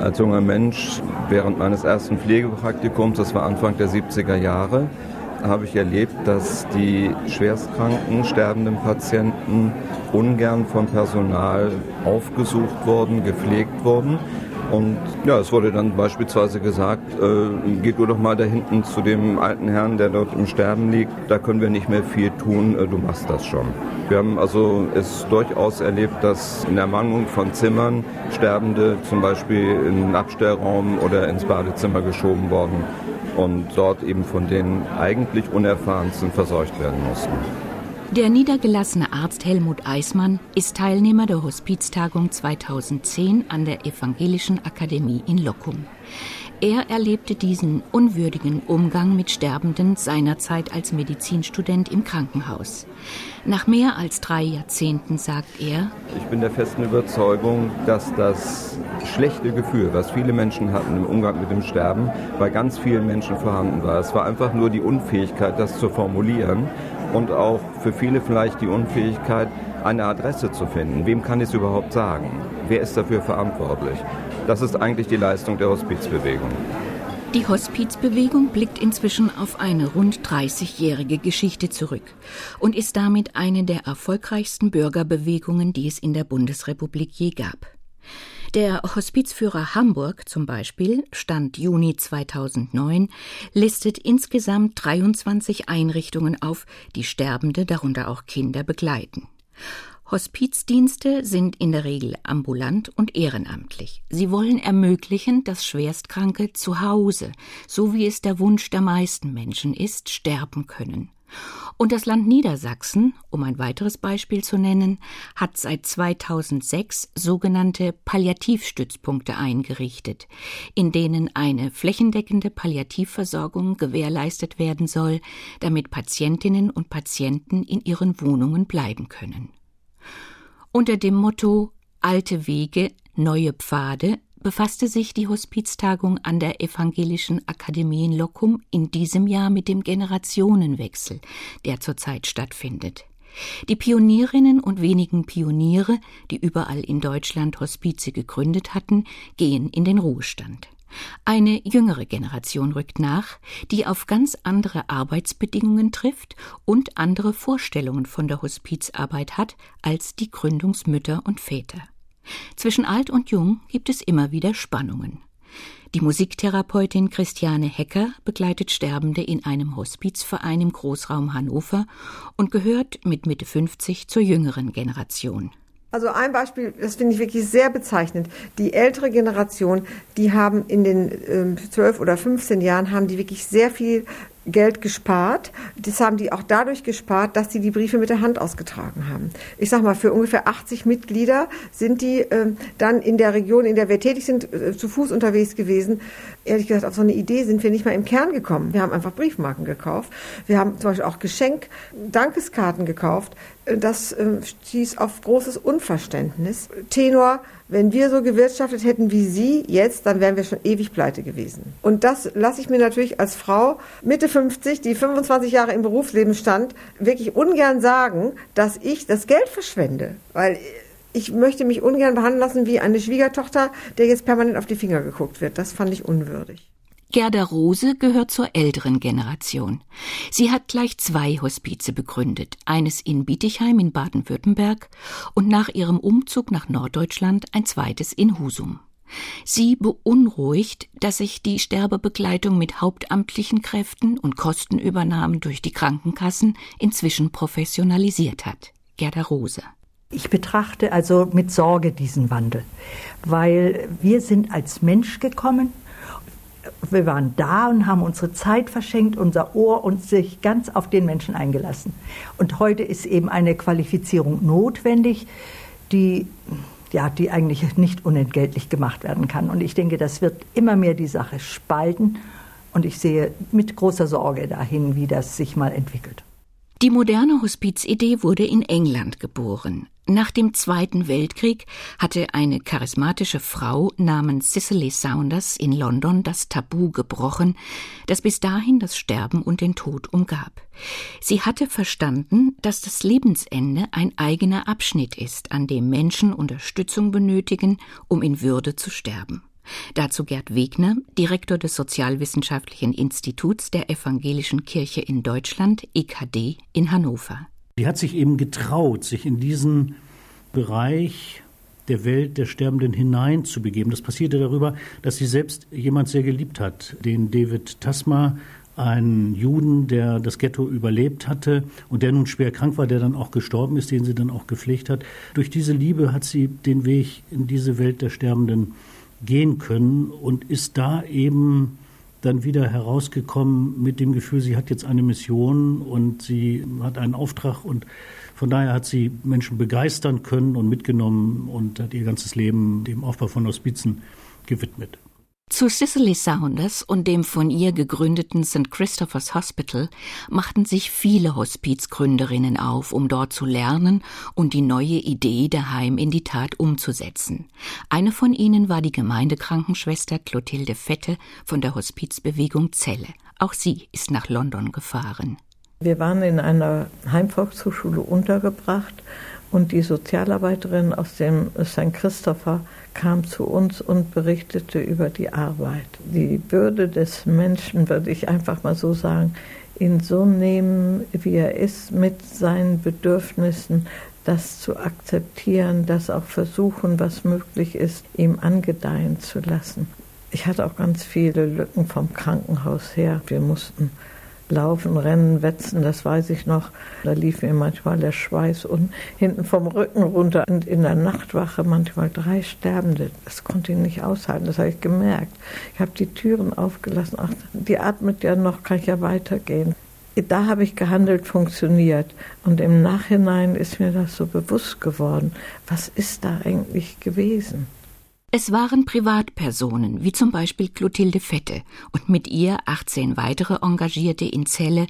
Als junger Mensch während meines ersten Pflegepraktikums, das war Anfang der 70er Jahre, habe ich erlebt, dass die schwerstkranken, sterbenden Patienten ungern vom Personal aufgesucht wurden, gepflegt wurden. Und ja, es wurde dann beispielsweise gesagt, äh, geh du doch mal da hinten zu dem alten Herrn, der dort im Sterben liegt, da können wir nicht mehr viel tun, äh, du machst das schon. Wir haben also es durchaus erlebt, dass in Ermangelung von Zimmern Sterbende zum Beispiel in den Abstellraum oder ins Badezimmer geschoben wurden und dort eben von den eigentlich Unerfahrensten versorgt werden mussten. Der niedergelassene Arzt Helmut Eismann ist Teilnehmer der Hospiztagung 2010 an der Evangelischen Akademie in Lockum. Er erlebte diesen unwürdigen Umgang mit Sterbenden seinerzeit als Medizinstudent im Krankenhaus. Nach mehr als drei Jahrzehnten sagt er, ich bin der festen Überzeugung, dass das schlechte Gefühl, was viele Menschen hatten im Umgang mit dem Sterben, bei ganz vielen Menschen vorhanden war. Es war einfach nur die Unfähigkeit, das zu formulieren und auch für viele vielleicht die Unfähigkeit, eine Adresse zu finden. Wem kann ich es überhaupt sagen? Wer ist dafür verantwortlich? Das ist eigentlich die Leistung der Hospizbewegung. Die Hospizbewegung blickt inzwischen auf eine rund 30-jährige Geschichte zurück und ist damit eine der erfolgreichsten Bürgerbewegungen, die es in der Bundesrepublik je gab. Der Hospizführer Hamburg zum Beispiel, Stand Juni 2009, listet insgesamt 23 Einrichtungen auf, die Sterbende, darunter auch Kinder, begleiten. Hospizdienste sind in der Regel ambulant und ehrenamtlich. Sie wollen ermöglichen, dass Schwerstkranke zu Hause, so wie es der Wunsch der meisten Menschen ist, sterben können. Und das Land Niedersachsen, um ein weiteres Beispiel zu nennen, hat seit 2006 sogenannte Palliativstützpunkte eingerichtet, in denen eine flächendeckende Palliativversorgung gewährleistet werden soll, damit Patientinnen und Patienten in ihren Wohnungen bleiben können. Unter dem Motto Alte Wege, neue Pfade befasste sich die Hospiztagung an der Evangelischen Akademie in Locum in diesem Jahr mit dem Generationenwechsel, der zurzeit stattfindet. Die Pionierinnen und wenigen Pioniere, die überall in Deutschland Hospize gegründet hatten, gehen in den Ruhestand. Eine jüngere Generation rückt nach, die auf ganz andere Arbeitsbedingungen trifft und andere Vorstellungen von der Hospizarbeit hat als die Gründungsmütter und Väter. Zwischen alt und jung gibt es immer wieder Spannungen. Die Musiktherapeutin Christiane Hecker begleitet Sterbende in einem Hospizverein im Großraum Hannover und gehört mit Mitte 50 zur jüngeren Generation. Also ein Beispiel, das finde ich wirklich sehr bezeichnend. Die ältere Generation, die haben in den zwölf äh, oder 15 Jahren, haben die wirklich sehr viel Geld gespart. Das haben die auch dadurch gespart, dass sie die Briefe mit der Hand ausgetragen haben. Ich sag mal, für ungefähr 80 Mitglieder sind die äh, dann in der Region, in der wir tätig sind, äh, zu Fuß unterwegs gewesen. Ehrlich gesagt, auf so eine Idee sind wir nicht mal im Kern gekommen. Wir haben einfach Briefmarken gekauft. Wir haben zum Beispiel auch Geschenk, Dankeskarten gekauft. Das äh, stieß auf großes Unverständnis. Tenor, wenn wir so gewirtschaftet hätten wie Sie jetzt, dann wären wir schon ewig pleite gewesen. Und das lasse ich mir natürlich als Frau Mitte 50, die 25 Jahre im Berufsleben stand, wirklich ungern sagen, dass ich das Geld verschwende. Weil ich möchte mich ungern behandeln lassen wie eine Schwiegertochter, der jetzt permanent auf die Finger geguckt wird. Das fand ich unwürdig. Gerda Rose gehört zur älteren Generation. Sie hat gleich zwei Hospize begründet, eines in Bietigheim in Baden-Württemberg und nach ihrem Umzug nach Norddeutschland ein zweites in Husum. Sie beunruhigt, dass sich die Sterbebegleitung mit hauptamtlichen Kräften und Kostenübernahmen durch die Krankenkassen inzwischen professionalisiert hat. Gerda Rose. Ich betrachte also mit Sorge diesen Wandel, weil wir sind als Mensch gekommen wir waren da und haben unsere Zeit verschenkt, unser Ohr und sich ganz auf den Menschen eingelassen. Und heute ist eben eine Qualifizierung notwendig, die ja, die eigentlich nicht unentgeltlich gemacht werden kann. Und ich denke, das wird immer mehr die Sache spalten. Und ich sehe mit großer Sorge dahin, wie das sich mal entwickelt. Die moderne Hospizidee wurde in England geboren. Nach dem Zweiten Weltkrieg hatte eine charismatische Frau namens Cicely Saunders in London das Tabu gebrochen, das bis dahin das Sterben und den Tod umgab. Sie hatte verstanden, dass das Lebensende ein eigener Abschnitt ist, an dem Menschen Unterstützung benötigen, um in Würde zu sterben. Dazu Gerd Wegner, Direktor des Sozialwissenschaftlichen Instituts der Evangelischen Kirche in Deutschland, EKD, in Hannover. Die hat sich eben getraut, sich in diesen Bereich der Welt der Sterbenden hineinzubegeben. Das passierte darüber, dass sie selbst jemand sehr geliebt hat, den David Tasma, einen Juden, der das Ghetto überlebt hatte und der nun schwer krank war, der dann auch gestorben ist, den sie dann auch gepflegt hat. Durch diese Liebe hat sie den Weg in diese Welt der Sterbenden gehen können und ist da eben dann wieder herausgekommen mit dem Gefühl, sie hat jetzt eine Mission und sie hat einen Auftrag und von daher hat sie Menschen begeistern können und mitgenommen und hat ihr ganzes Leben dem Aufbau von Hospizen gewidmet. Zu Cicely Saunders und dem von ihr gegründeten St. Christopher's Hospital machten sich viele Hospizgründerinnen auf, um dort zu lernen und die neue Idee der Heim in die Tat umzusetzen. Eine von ihnen war die Gemeindekrankenschwester Clotilde Fette von der Hospizbewegung Celle. Auch sie ist nach London gefahren. Wir waren in einer Heimvolkshochschule untergebracht und die Sozialarbeiterin aus dem St. Christopher kam zu uns und berichtete über die Arbeit. Die Würde des Menschen, würde ich einfach mal so sagen, ihn so nehmen, wie er ist, mit seinen Bedürfnissen, das zu akzeptieren, das auch versuchen, was möglich ist, ihm angedeihen zu lassen. Ich hatte auch ganz viele Lücken vom Krankenhaus her. Wir mussten Laufen, Rennen, Wetzen, das weiß ich noch. Da lief mir manchmal der Schweiß und hinten vom Rücken runter. Und in der Nachtwache manchmal drei Sterbende. Das konnte ich nicht aushalten, das habe ich gemerkt. Ich habe die Türen aufgelassen. Ach, die atmet ja noch, kann ich ja weitergehen. Da habe ich gehandelt, funktioniert. Und im Nachhinein ist mir das so bewusst geworden. Was ist da eigentlich gewesen? Es waren Privatpersonen, wie zum Beispiel Clotilde Fette und mit ihr 18 weitere Engagierte in Celle,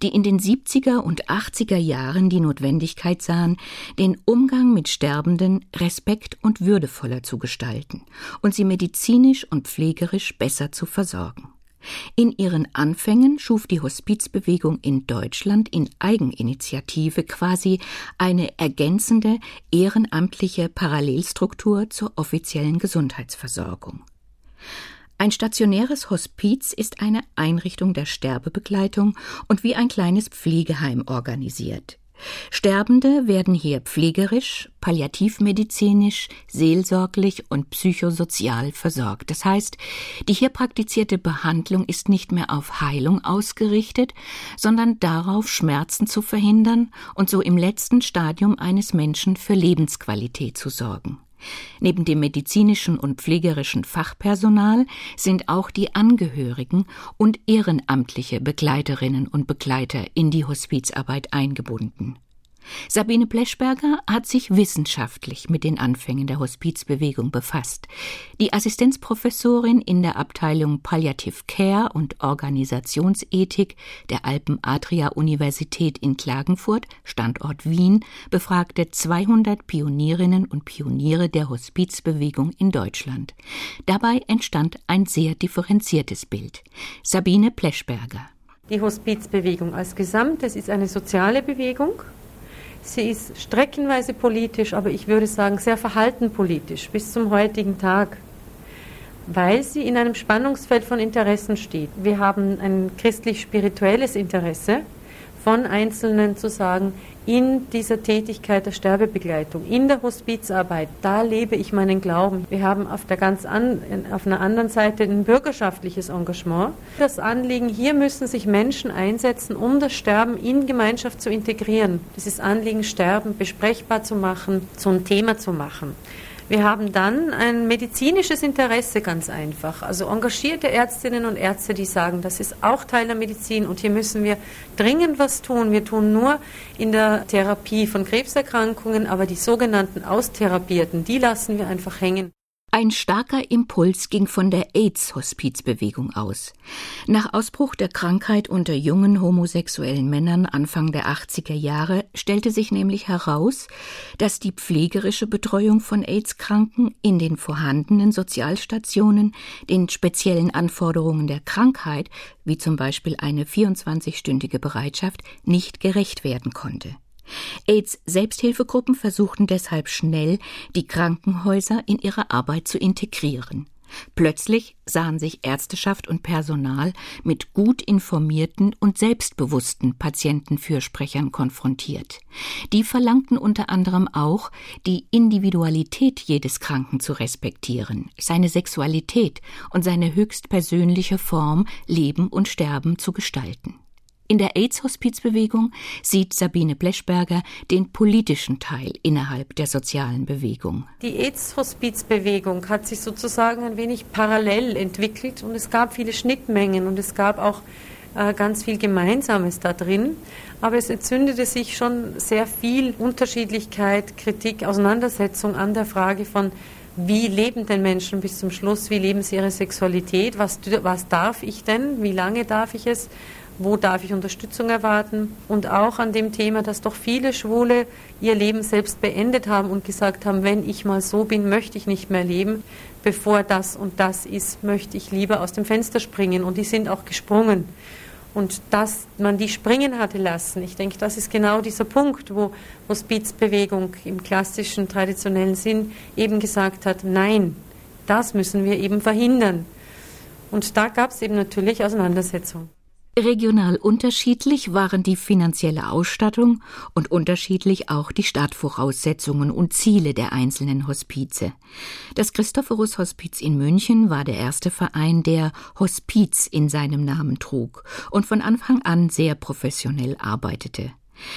die in den 70er und 80er Jahren die Notwendigkeit sahen, den Umgang mit Sterbenden respekt- und würdevoller zu gestalten und sie medizinisch und pflegerisch besser zu versorgen. In ihren Anfängen schuf die Hospizbewegung in Deutschland in Eigeninitiative quasi eine ergänzende ehrenamtliche Parallelstruktur zur offiziellen Gesundheitsversorgung. Ein stationäres Hospiz ist eine Einrichtung der Sterbebegleitung und wie ein kleines Pflegeheim organisiert. Sterbende werden hier pflegerisch, palliativmedizinisch, seelsorglich und psychosozial versorgt. Das heißt, die hier praktizierte Behandlung ist nicht mehr auf Heilung ausgerichtet, sondern darauf, Schmerzen zu verhindern und so im letzten Stadium eines Menschen für Lebensqualität zu sorgen. Neben dem medizinischen und pflegerischen Fachpersonal sind auch die Angehörigen und ehrenamtliche Begleiterinnen und Begleiter in die Hospizarbeit eingebunden. Sabine Pleschberger hat sich wissenschaftlich mit den Anfängen der Hospizbewegung befasst. Die Assistenzprofessorin in der Abteilung Palliative Care und Organisationsethik der Alpen-Adria-Universität in Klagenfurt, Standort Wien, befragte 200 Pionierinnen und Pioniere der Hospizbewegung in Deutschland. Dabei entstand ein sehr differenziertes Bild. Sabine Pleschberger. Die Hospizbewegung als Gesamtes ist eine soziale Bewegung Sie ist streckenweise politisch, aber ich würde sagen sehr verhalten politisch bis zum heutigen Tag, weil sie in einem Spannungsfeld von Interessen steht. Wir haben ein christlich-spirituelles Interesse von Einzelnen zu sagen, in dieser Tätigkeit der Sterbebegleitung, in der Hospizarbeit, da lebe ich meinen Glauben. Wir haben auf der ganz an, auf einer anderen Seite ein bürgerschaftliches Engagement. Das Anliegen, hier müssen sich Menschen einsetzen, um das Sterben in Gemeinschaft zu integrieren. Dieses Anliegen, Sterben besprechbar zu machen, zum Thema zu machen. Wir haben dann ein medizinisches Interesse ganz einfach. Also engagierte Ärztinnen und Ärzte, die sagen, das ist auch Teil der Medizin und hier müssen wir dringend was tun. Wir tun nur in der Therapie von Krebserkrankungen, aber die sogenannten Austherapierten, die lassen wir einfach hängen. Ein starker Impuls ging von der AIDS-Hospizbewegung aus. Nach Ausbruch der Krankheit unter jungen homosexuellen Männern Anfang der 80er Jahre stellte sich nämlich heraus, dass die pflegerische Betreuung von AIDS-Kranken in den vorhandenen Sozialstationen den speziellen Anforderungen der Krankheit, wie zum Beispiel eine 24-stündige Bereitschaft, nicht gerecht werden konnte. AIDS-Selbsthilfegruppen versuchten deshalb schnell, die Krankenhäuser in ihre Arbeit zu integrieren. Plötzlich sahen sich Ärzteschaft und Personal mit gut informierten und selbstbewussten Patientenfürsprechern konfrontiert. Die verlangten unter anderem auch, die Individualität jedes Kranken zu respektieren, seine Sexualität und seine höchstpersönliche Form Leben und Sterben zu gestalten. In der AIDS-Hospizbewegung sieht Sabine Bleschberger den politischen Teil innerhalb der sozialen Bewegung. Die AIDS-Hospizbewegung hat sich sozusagen ein wenig parallel entwickelt und es gab viele Schnittmengen und es gab auch äh, ganz viel Gemeinsames da drin. Aber es entzündete sich schon sehr viel Unterschiedlichkeit, Kritik, Auseinandersetzung an der Frage von, wie leben denn Menschen bis zum Schluss, wie leben sie ihre Sexualität, was, was darf ich denn, wie lange darf ich es wo darf ich Unterstützung erwarten und auch an dem Thema, dass doch viele Schwule ihr Leben selbst beendet haben und gesagt haben, wenn ich mal so bin, möchte ich nicht mehr leben, bevor das und das ist, möchte ich lieber aus dem Fenster springen und die sind auch gesprungen. Und dass man die springen hatte lassen, ich denke, das ist genau dieser Punkt, wo Hospizbewegung im klassischen, traditionellen Sinn eben gesagt hat, nein, das müssen wir eben verhindern. Und da gab es eben natürlich Auseinandersetzungen. Regional unterschiedlich waren die finanzielle Ausstattung und unterschiedlich auch die Startvoraussetzungen und Ziele der einzelnen Hospize. Das Christophorus Hospiz in München war der erste Verein, der Hospiz in seinem Namen trug und von Anfang an sehr professionell arbeitete.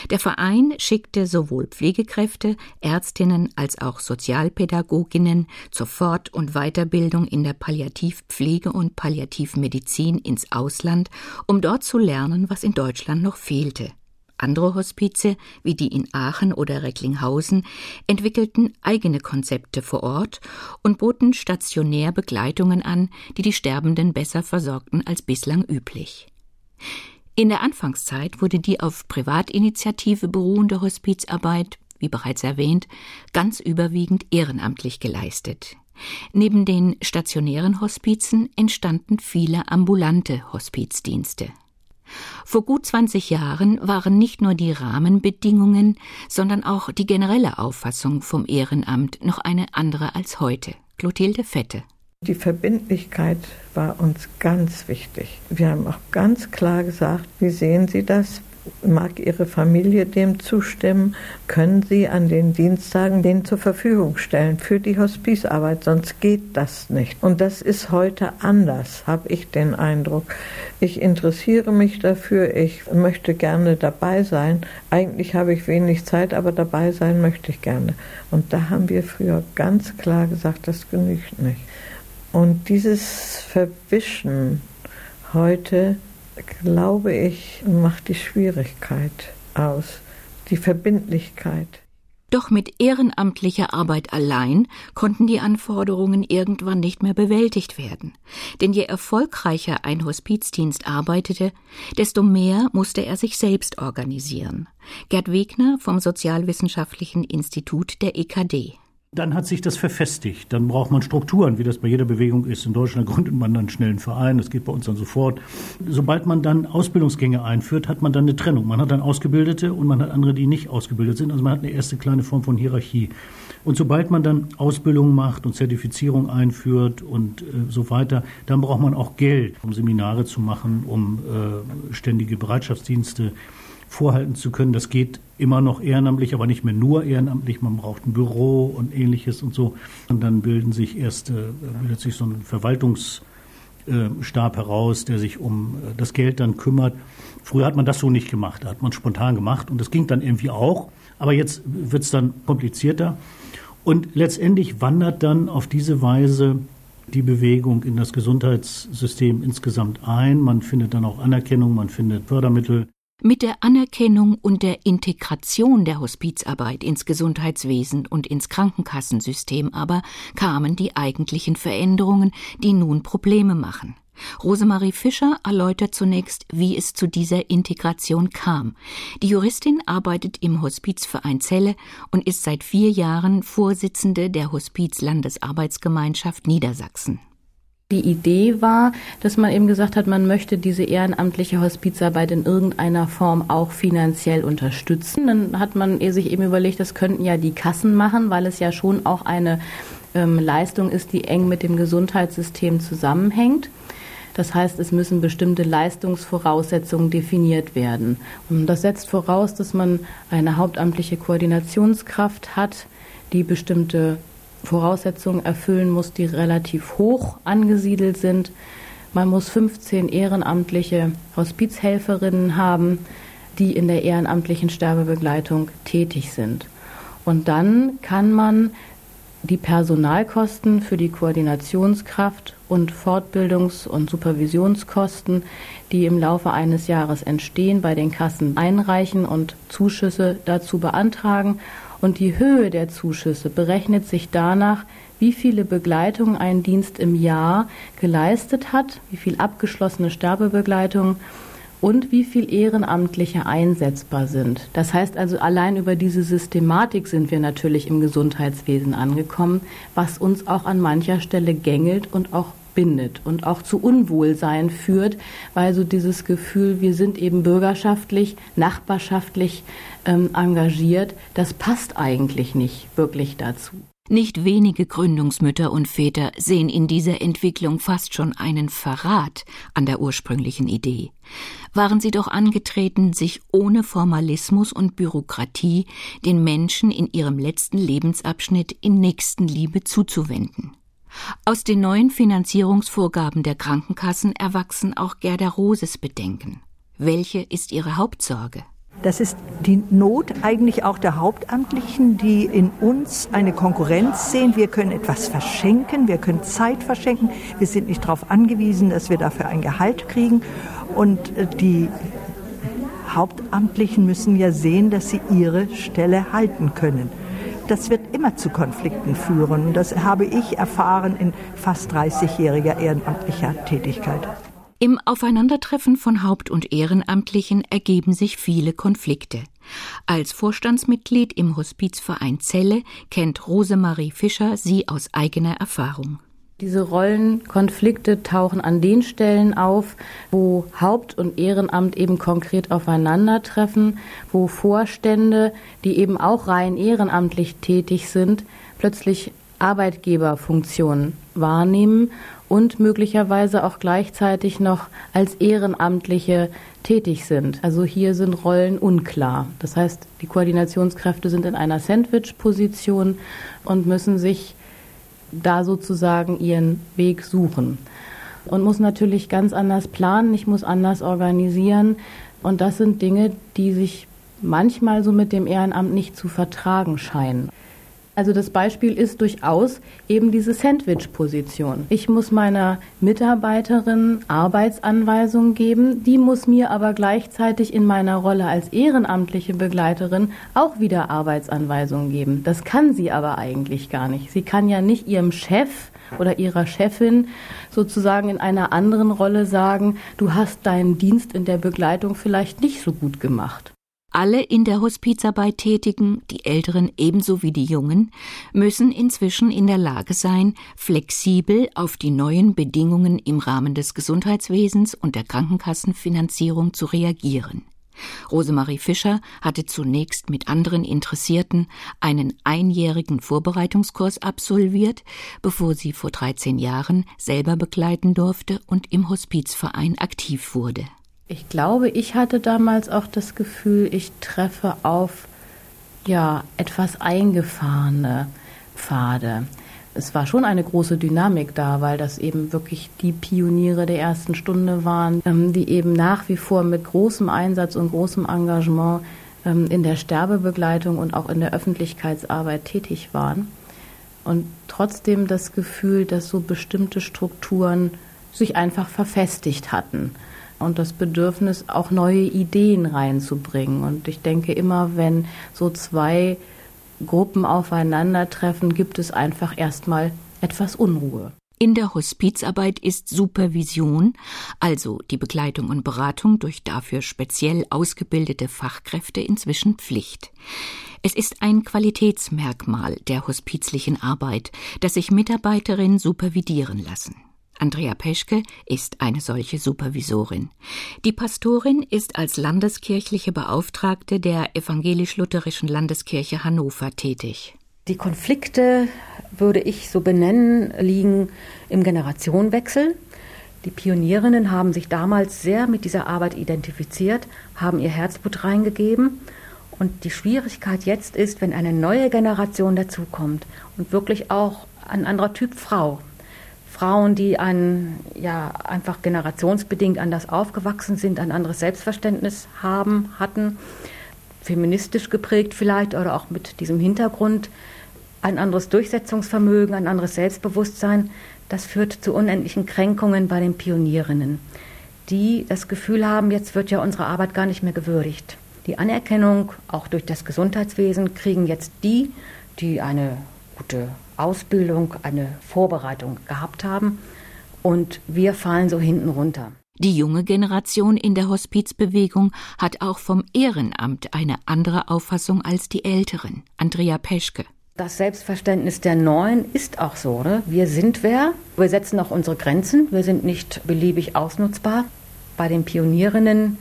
Der Verein schickte sowohl Pflegekräfte, Ärztinnen als auch Sozialpädagoginnen zur Fort- und Weiterbildung in der Palliativpflege und Palliativmedizin ins Ausland, um dort zu lernen, was in Deutschland noch fehlte. Andere Hospize, wie die in Aachen oder Recklinghausen, entwickelten eigene Konzepte vor Ort und boten stationär Begleitungen an, die die Sterbenden besser versorgten als bislang üblich. In der Anfangszeit wurde die auf Privatinitiative beruhende Hospizarbeit, wie bereits erwähnt, ganz überwiegend ehrenamtlich geleistet. Neben den stationären Hospizen entstanden viele ambulante Hospizdienste. Vor gut 20 Jahren waren nicht nur die Rahmenbedingungen, sondern auch die generelle Auffassung vom Ehrenamt noch eine andere als heute. Clotilde Fette. Die Verbindlichkeit war uns ganz wichtig. Wir haben auch ganz klar gesagt, wie sehen Sie das? Mag Ihre Familie dem zustimmen? Können Sie an den Dienstagen den zur Verfügung stellen für die Hospizarbeit? Sonst geht das nicht. Und das ist heute anders, habe ich den Eindruck. Ich interessiere mich dafür, ich möchte gerne dabei sein. Eigentlich habe ich wenig Zeit, aber dabei sein möchte ich gerne. Und da haben wir früher ganz klar gesagt, das genügt nicht. Und dieses Verwischen heute, glaube ich, macht die Schwierigkeit aus, die Verbindlichkeit. Doch mit ehrenamtlicher Arbeit allein konnten die Anforderungen irgendwann nicht mehr bewältigt werden. Denn je erfolgreicher ein Hospizdienst arbeitete, desto mehr musste er sich selbst organisieren. Gerd Wegner vom Sozialwissenschaftlichen Institut der EKD. Dann hat sich das verfestigt. Dann braucht man Strukturen, wie das bei jeder Bewegung ist. In Deutschland gründet man dann schnell einen Verein, das geht bei uns dann sofort. Sobald man dann Ausbildungsgänge einführt, hat man dann eine Trennung. Man hat dann Ausgebildete und man hat andere, die nicht ausgebildet sind. Also man hat eine erste kleine Form von Hierarchie. Und sobald man dann Ausbildung macht und Zertifizierung einführt und äh, so weiter, dann braucht man auch Geld, um Seminare zu machen, um äh, ständige Bereitschaftsdienste vorhalten zu können. Das geht immer noch ehrenamtlich, aber nicht mehr nur ehrenamtlich. Man braucht ein Büro und ähnliches und so. Und dann bilden sich erst, äh, bildet sich so ein Verwaltungsstab heraus, der sich um äh, das Geld dann kümmert. Früher hat man das so nicht gemacht, da hat man spontan gemacht und das ging dann irgendwie auch. Aber jetzt wird es dann komplizierter. Und letztendlich wandert dann auf diese Weise die Bewegung in das Gesundheitssystem insgesamt ein. Man findet dann auch Anerkennung, man findet Fördermittel. Mit der Anerkennung und der Integration der Hospizarbeit ins Gesundheitswesen und ins Krankenkassensystem aber kamen die eigentlichen Veränderungen, die nun Probleme machen. Rosemarie Fischer erläutert zunächst, wie es zu dieser Integration kam. Die Juristin arbeitet im Hospizverein Celle und ist seit vier Jahren Vorsitzende der Hospizlandesarbeitsgemeinschaft Niedersachsen. Die Idee war, dass man eben gesagt hat, man möchte diese ehrenamtliche Hospizarbeit in irgendeiner Form auch finanziell unterstützen. Dann hat man sich eben überlegt, das könnten ja die Kassen machen, weil es ja schon auch eine ähm, Leistung ist, die eng mit dem Gesundheitssystem zusammenhängt. Das heißt, es müssen bestimmte Leistungsvoraussetzungen definiert werden. Und das setzt voraus, dass man eine hauptamtliche Koordinationskraft hat, die bestimmte Voraussetzungen erfüllen muss, die relativ hoch angesiedelt sind. Man muss 15 ehrenamtliche Hospizhelferinnen haben, die in der ehrenamtlichen Sterbebegleitung tätig sind. Und dann kann man die Personalkosten für die Koordinationskraft und Fortbildungs- und Supervisionskosten, die im Laufe eines Jahres entstehen, bei den Kassen einreichen und Zuschüsse dazu beantragen und die Höhe der Zuschüsse berechnet sich danach, wie viele Begleitungen ein Dienst im Jahr geleistet hat, wie viel abgeschlossene Sterbebegleitungen und wie viel Ehrenamtliche einsetzbar sind. Das heißt also, allein über diese Systematik sind wir natürlich im Gesundheitswesen angekommen, was uns auch an mancher Stelle gängelt und auch bindet und auch zu Unwohlsein führt, weil so dieses Gefühl, wir sind eben bürgerschaftlich, nachbarschaftlich ähm, engagiert, das passt eigentlich nicht wirklich dazu. Nicht wenige Gründungsmütter und Väter sehen in dieser Entwicklung fast schon einen Verrat an der ursprünglichen Idee. Waren sie doch angetreten, sich ohne Formalismus und Bürokratie den Menschen in ihrem letzten Lebensabschnitt in Nächstenliebe zuzuwenden. Aus den neuen Finanzierungsvorgaben der Krankenkassen erwachsen auch Gerda Roses Bedenken. Welche ist ihre Hauptsorge? Das ist die Not eigentlich auch der Hauptamtlichen, die in uns eine Konkurrenz sehen. Wir können etwas verschenken, wir können Zeit verschenken. Wir sind nicht darauf angewiesen, dass wir dafür ein Gehalt kriegen. Und äh, die Hauptamtlichen müssen ja sehen, dass sie ihre Stelle halten können das wird immer zu Konflikten führen. Das habe ich erfahren in fast 30-jähriger ehrenamtlicher Tätigkeit. Im Aufeinandertreffen von Haupt- und Ehrenamtlichen ergeben sich viele Konflikte. Als Vorstandsmitglied im Hospizverein Celle kennt Rosemarie Fischer sie aus eigener Erfahrung. Diese Rollenkonflikte tauchen an den Stellen auf, wo Haupt- und Ehrenamt eben konkret aufeinandertreffen, wo Vorstände, die eben auch rein ehrenamtlich tätig sind, plötzlich Arbeitgeberfunktionen wahrnehmen und möglicherweise auch gleichzeitig noch als Ehrenamtliche tätig sind. Also hier sind Rollen unklar. Das heißt, die Koordinationskräfte sind in einer Sandwich-Position und müssen sich da sozusagen ihren Weg suchen. Und muss natürlich ganz anders planen, ich muss anders organisieren. Und das sind Dinge, die sich manchmal so mit dem Ehrenamt nicht zu vertragen scheinen. Also das Beispiel ist durchaus eben diese Sandwich-Position. Ich muss meiner Mitarbeiterin Arbeitsanweisungen geben, die muss mir aber gleichzeitig in meiner Rolle als ehrenamtliche Begleiterin auch wieder Arbeitsanweisungen geben. Das kann sie aber eigentlich gar nicht. Sie kann ja nicht ihrem Chef oder ihrer Chefin sozusagen in einer anderen Rolle sagen, du hast deinen Dienst in der Begleitung vielleicht nicht so gut gemacht. Alle in der Hospizarbeit Tätigen, die Älteren ebenso wie die Jungen, müssen inzwischen in der Lage sein, flexibel auf die neuen Bedingungen im Rahmen des Gesundheitswesens und der Krankenkassenfinanzierung zu reagieren. Rosemarie Fischer hatte zunächst mit anderen Interessierten einen einjährigen Vorbereitungskurs absolviert, bevor sie vor 13 Jahren selber begleiten durfte und im Hospizverein aktiv wurde. Ich glaube, ich hatte damals auch das Gefühl, ich treffe auf ja etwas eingefahrene Pfade. Es war schon eine große Dynamik da, weil das eben wirklich die Pioniere der ersten Stunde waren, ähm, die eben nach wie vor mit großem Einsatz und großem Engagement ähm, in der Sterbebegleitung und auch in der Öffentlichkeitsarbeit tätig waren. Und trotzdem das Gefühl, dass so bestimmte Strukturen sich einfach verfestigt hatten und das Bedürfnis, auch neue Ideen reinzubringen. Und ich denke immer, wenn so zwei Gruppen aufeinandertreffen, gibt es einfach erstmal etwas Unruhe. In der Hospizarbeit ist Supervision, also die Begleitung und Beratung durch dafür speziell ausgebildete Fachkräfte inzwischen Pflicht. Es ist ein Qualitätsmerkmal der hospizlichen Arbeit, dass sich Mitarbeiterinnen supervidieren lassen. Andrea Peschke ist eine solche Supervisorin. Die Pastorin ist als landeskirchliche Beauftragte der evangelisch-lutherischen Landeskirche Hannover tätig. Die Konflikte, würde ich so benennen, liegen im Generationenwechsel. Die Pionierinnen haben sich damals sehr mit dieser Arbeit identifiziert, haben ihr Herzblut reingegeben. Und die Schwierigkeit jetzt ist, wenn eine neue Generation dazukommt und wirklich auch ein anderer Typ Frau, Frauen, die ein, ja, einfach generationsbedingt anders aufgewachsen sind, ein anderes Selbstverständnis haben, hatten, feministisch geprägt vielleicht oder auch mit diesem Hintergrund, ein anderes Durchsetzungsvermögen, ein anderes Selbstbewusstsein, das führt zu unendlichen Kränkungen bei den Pionierinnen, die das Gefühl haben, jetzt wird ja unsere Arbeit gar nicht mehr gewürdigt. Die Anerkennung, auch durch das Gesundheitswesen, kriegen jetzt die, die eine gute Ausbildung, eine Vorbereitung gehabt haben. Und wir fallen so hinten runter. Die junge Generation in der Hospizbewegung hat auch vom Ehrenamt eine andere Auffassung als die älteren. Andrea Peschke. Das Selbstverständnis der Neuen ist auch so. Ne? Wir sind wer, wir setzen auch unsere Grenzen, wir sind nicht beliebig ausnutzbar. Bei den Pionierinnen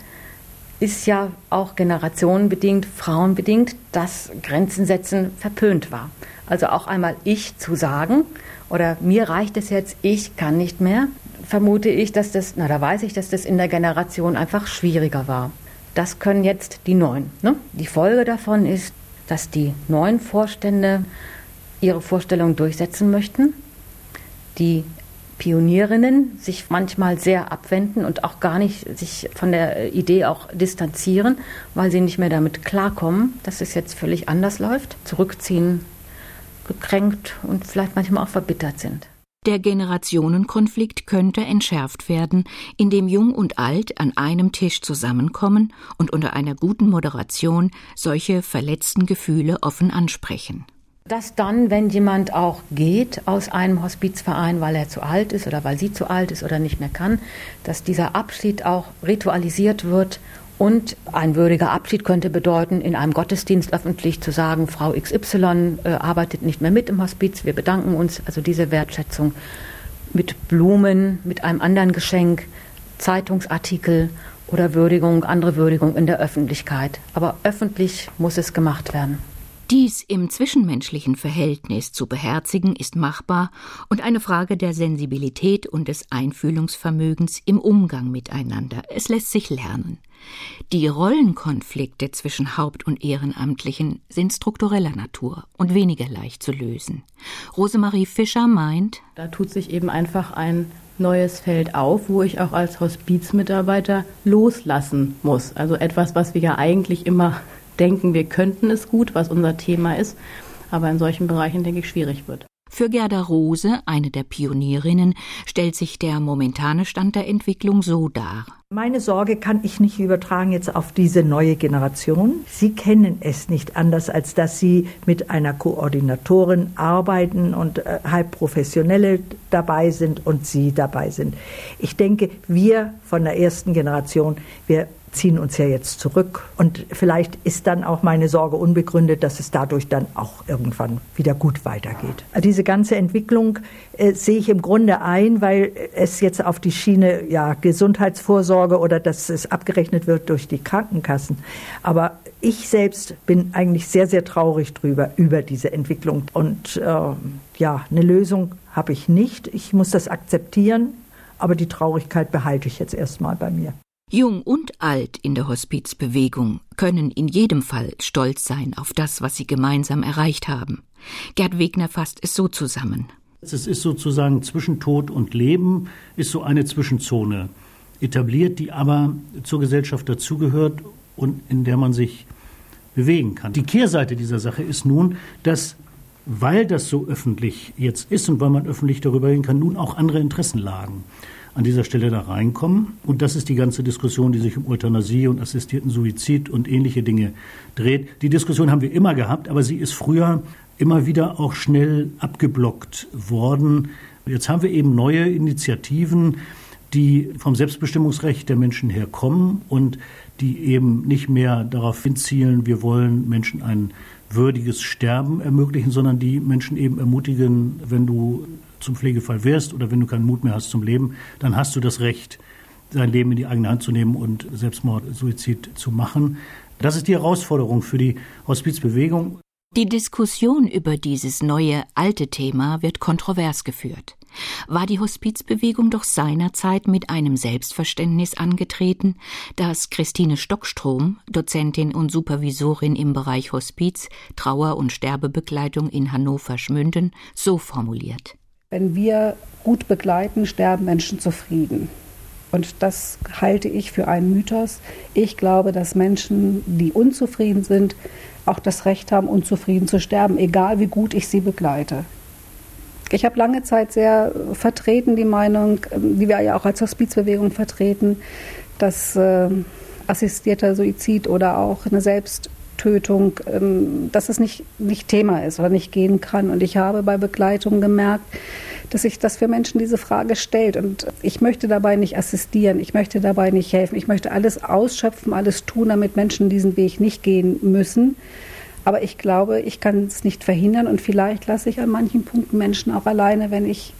ist ja auch generationenbedingt, frauenbedingt, dass Grenzen setzen verpönt war. Also auch einmal ich zu sagen oder mir reicht es jetzt, ich kann nicht mehr, vermute ich, dass das, na da weiß ich, dass das in der Generation einfach schwieriger war. Das können jetzt die Neuen. Ne? Die Folge davon ist, dass die neuen Vorstände ihre Vorstellungen durchsetzen möchten. Die Pionierinnen sich manchmal sehr abwenden und auch gar nicht sich von der Idee auch distanzieren, weil sie nicht mehr damit klarkommen, dass es jetzt völlig anders läuft, zurückziehen, gekränkt und vielleicht manchmal auch verbittert sind. Der Generationenkonflikt könnte entschärft werden, indem Jung und Alt an einem Tisch zusammenkommen und unter einer guten Moderation solche verletzten Gefühle offen ansprechen. Dass dann, wenn jemand auch geht aus einem Hospizverein, weil er zu alt ist oder weil sie zu alt ist oder nicht mehr kann, dass dieser Abschied auch ritualisiert wird und ein würdiger Abschied könnte bedeuten, in einem Gottesdienst öffentlich zu sagen, Frau XY äh, arbeitet nicht mehr mit im Hospiz, wir bedanken uns. Also diese Wertschätzung mit Blumen, mit einem anderen Geschenk, Zeitungsartikel oder Würdigung, andere Würdigung in der Öffentlichkeit. Aber öffentlich muss es gemacht werden. Dies im zwischenmenschlichen Verhältnis zu beherzigen ist machbar und eine Frage der Sensibilität und des Einfühlungsvermögens im Umgang miteinander. Es lässt sich lernen. Die Rollenkonflikte zwischen Haupt- und Ehrenamtlichen sind struktureller Natur und weniger leicht zu lösen. Rosemarie Fischer meint, da tut sich eben einfach ein neues Feld auf, wo ich auch als Hospizmitarbeiter loslassen muss. Also etwas, was wir ja eigentlich immer denken, wir könnten es gut, was unser Thema ist, aber in solchen Bereichen, denke ich, schwierig wird. Für Gerda Rose, eine der Pionierinnen, stellt sich der momentane Stand der Entwicklung so dar. Meine Sorge kann ich nicht übertragen jetzt auf diese neue Generation. Sie kennen es nicht anders, als dass sie mit einer Koordinatorin arbeiten und äh, halb professionelle dabei sind und sie dabei sind. Ich denke, wir von der ersten Generation, wir ziehen uns ja jetzt zurück. Und vielleicht ist dann auch meine Sorge unbegründet, dass es dadurch dann auch irgendwann wieder gut weitergeht. Diese ganze Entwicklung äh, sehe ich im Grunde ein, weil es jetzt auf die Schiene ja, Gesundheitsvorsorge oder dass es abgerechnet wird durch die Krankenkassen. Aber ich selbst bin eigentlich sehr, sehr traurig drüber, über diese Entwicklung. Und äh, ja, eine Lösung habe ich nicht. Ich muss das akzeptieren, aber die Traurigkeit behalte ich jetzt erstmal bei mir. Jung und alt in der Hospizbewegung können in jedem Fall stolz sein auf das, was sie gemeinsam erreicht haben. Gerd Wegner fasst es so zusammen. Es ist sozusagen zwischen Tod und Leben, ist so eine Zwischenzone etabliert, die aber zur Gesellschaft dazugehört und in der man sich bewegen kann. Die Kehrseite dieser Sache ist nun, dass weil das so öffentlich jetzt ist und weil man öffentlich darüber reden kann, nun auch andere Interessen lagen an dieser Stelle da reinkommen. Und das ist die ganze Diskussion, die sich um Euthanasie und assistierten Suizid und ähnliche Dinge dreht. Die Diskussion haben wir immer gehabt, aber sie ist früher immer wieder auch schnell abgeblockt worden. Jetzt haben wir eben neue Initiativen, die vom Selbstbestimmungsrecht der Menschen herkommen und die eben nicht mehr darauf hinzielen, wir wollen Menschen ein würdiges Sterben ermöglichen, sondern die Menschen eben ermutigen, wenn du zum Pflegefall wirst oder wenn du keinen Mut mehr hast zum Leben, dann hast du das Recht, sein Leben in die eigene Hand zu nehmen und Selbstmord, Suizid zu machen. Das ist die Herausforderung für die Hospizbewegung. Die Diskussion über dieses neue alte Thema wird kontrovers geführt. War die Hospizbewegung doch seinerzeit mit einem Selbstverständnis angetreten, das Christine Stockstrom, Dozentin und Supervisorin im Bereich Hospiz, Trauer- und Sterbebegleitung in Hannover-Schmünden, so formuliert. Wenn wir gut begleiten, sterben Menschen zufrieden. Und das halte ich für einen Mythos. Ich glaube, dass Menschen, die unzufrieden sind, auch das Recht haben, unzufrieden zu sterben, egal wie gut ich sie begleite. Ich habe lange Zeit sehr vertreten die Meinung, die wir ja auch als Hospizbewegung vertreten, dass äh, assistierter Suizid oder auch eine Selbsttötung, ähm, dass es nicht, nicht Thema ist oder nicht gehen kann. Und ich habe bei Begleitung gemerkt, dass sich das für Menschen diese Frage stellt. Und ich möchte dabei nicht assistieren, ich möchte dabei nicht helfen, ich möchte alles ausschöpfen, alles tun, damit Menschen diesen Weg nicht gehen müssen. Aber ich glaube, ich kann es nicht verhindern und vielleicht lasse ich an manchen Punkten Menschen auch alleine, wenn ich,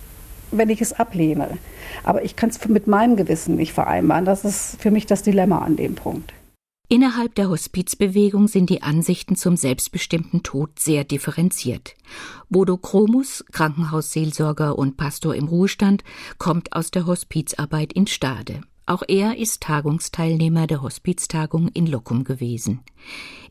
wenn ich es ablehne. Aber ich kann es mit meinem Gewissen nicht vereinbaren. Das ist für mich das Dilemma an dem Punkt. Innerhalb der Hospizbewegung sind die Ansichten zum selbstbestimmten Tod sehr differenziert. Bodo Kromus, Krankenhausseelsorger und Pastor im Ruhestand, kommt aus der Hospizarbeit in Stade. Auch er ist Tagungsteilnehmer der Hospiztagung in Locum gewesen.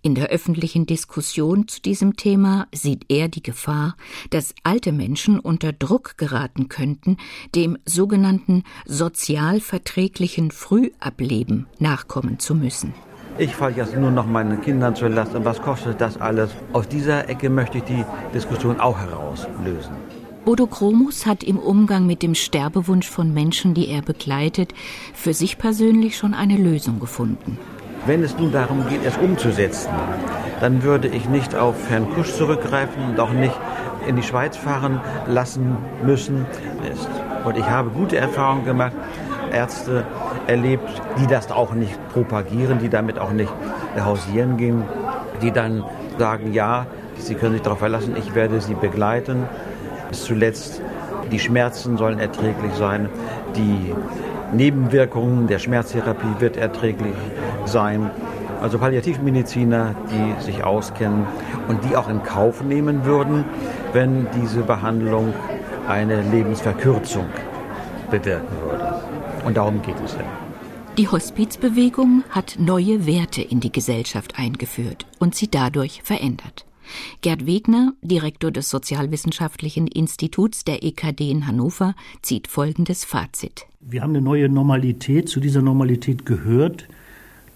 In der öffentlichen Diskussion zu diesem Thema sieht er die Gefahr, dass alte Menschen unter Druck geraten könnten, dem sogenannten sozial verträglichen Frühableben nachkommen zu müssen. Ich falle jetzt nur noch meinen Kindern zur Last und was kostet das alles? Aus dieser Ecke möchte ich die Diskussion auch herauslösen. Bodo Kromus hat im Umgang mit dem Sterbewunsch von Menschen, die er begleitet, für sich persönlich schon eine Lösung gefunden. Wenn es nun darum geht, es umzusetzen, dann würde ich nicht auf Herrn Kusch zurückgreifen und auch nicht in die Schweiz fahren lassen müssen. Und ich habe gute Erfahrungen gemacht, Ärzte erlebt, die das auch nicht propagieren, die damit auch nicht hausieren gehen, die dann sagen, ja, Sie können sich darauf verlassen, ich werde Sie begleiten bis zuletzt. Die Schmerzen sollen erträglich sein. Die Nebenwirkungen der Schmerztherapie wird erträglich sein. Also Palliativmediziner, die sich auskennen und die auch in Kauf nehmen würden, wenn diese Behandlung eine Lebensverkürzung bewirken würde. Und darum geht es ja. Die Hospizbewegung hat neue Werte in die Gesellschaft eingeführt und sie dadurch verändert. Gerd Wegner, Direktor des Sozialwissenschaftlichen Instituts der EKD in Hannover, zieht folgendes Fazit. Wir haben eine neue Normalität. Zu dieser Normalität gehört,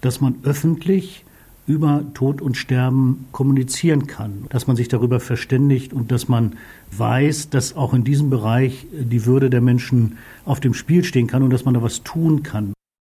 dass man öffentlich über Tod und Sterben kommunizieren kann, dass man sich darüber verständigt und dass man weiß, dass auch in diesem Bereich die Würde der Menschen auf dem Spiel stehen kann und dass man da was tun kann.